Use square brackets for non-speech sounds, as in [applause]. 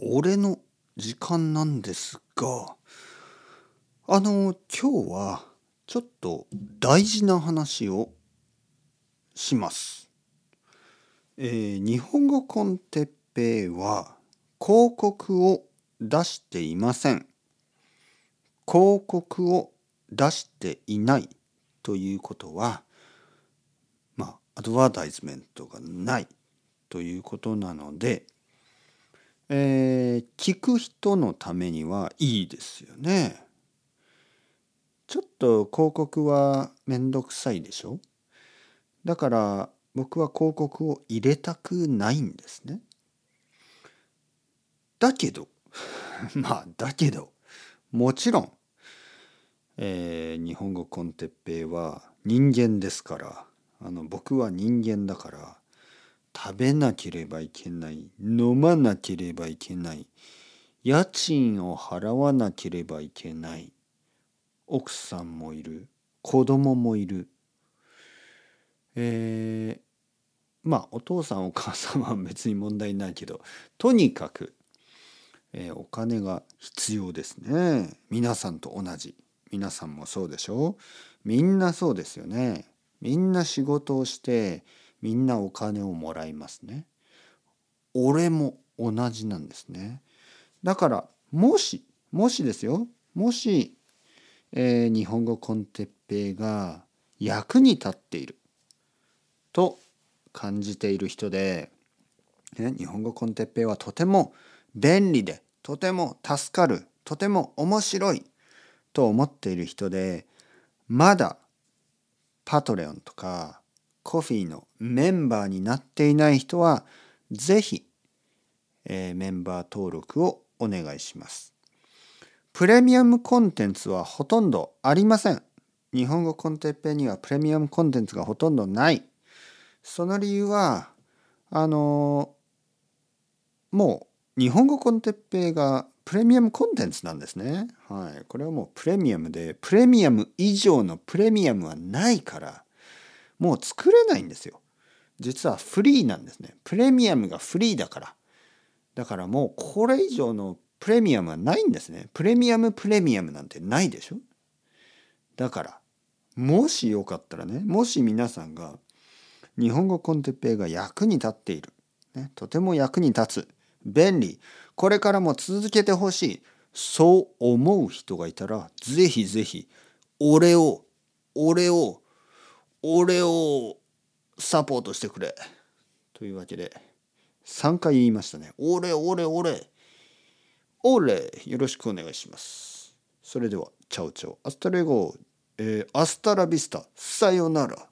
俺の時間なんですがあの今日はちょっと大事な話をします。えー日本語コンテッペイは広告を出していません。広告を出していないということはまあアドバタイズメントがないということなので、えー聞く人のためにはいいですよね。ちょっと広告はめんどくさいでしょ？だから僕は広告を入れたくないんですね。だけど [laughs] まあだけどもちろん、えー日本語コンテッペイは人間ですからあの僕は人間だから食べなければいけない飲まなければいけない家賃を払わなければいけない奥さんもいる子供もいる。えーまあお父さんお母さんは別に問題ないけどとにかく、えーお金が必要ですね。皆さんと同じ。皆さんもそうでしょみんなそうですよね。みんな仕事をしてみんなお金をもらいますね。俺も同じなんですね。だからもしもしですよ。もし、えー日本語コンテッペイが役に立っていると感じている人で、ね、日本語コンテッペイはとても便利でとても助かるとても面白いと思っている人でまだパトレオンとかコフィーのメンバーになっていない人はぜひ、えーメンバー登録をお願いします。プレミアムコンテンツはほとんどありません。日本語コンテッペにはプレミアムコンテンツがほとんどない。その理由はあのもう日本語コンテッペイがプレミアムコンテンツなんですね。はい。これはもうプレミアムで、プレミアム以上のプレミアムはないから、もう作れないんですよ。実はフリーなんですね。プレミアムがフリーだから。だからもうこれ以上のプレミアムはないんですね。プレミアムプレミアムなんてないでしょだから、もしよかったらね、もし皆さんが日本語コンテッペイが役に立っている、ね、とても役に立つ、便利、これからも続けてほしい、そう思う人がいたら、ぜひぜひ、俺を、俺を、俺をサポートしてくれ。というわけで、3回言いましたね。俺、俺、俺。俺、よろしくお願いします。それでは、チャオチャオ、アスタレゴ、えーアスタラビスタ、さよなら。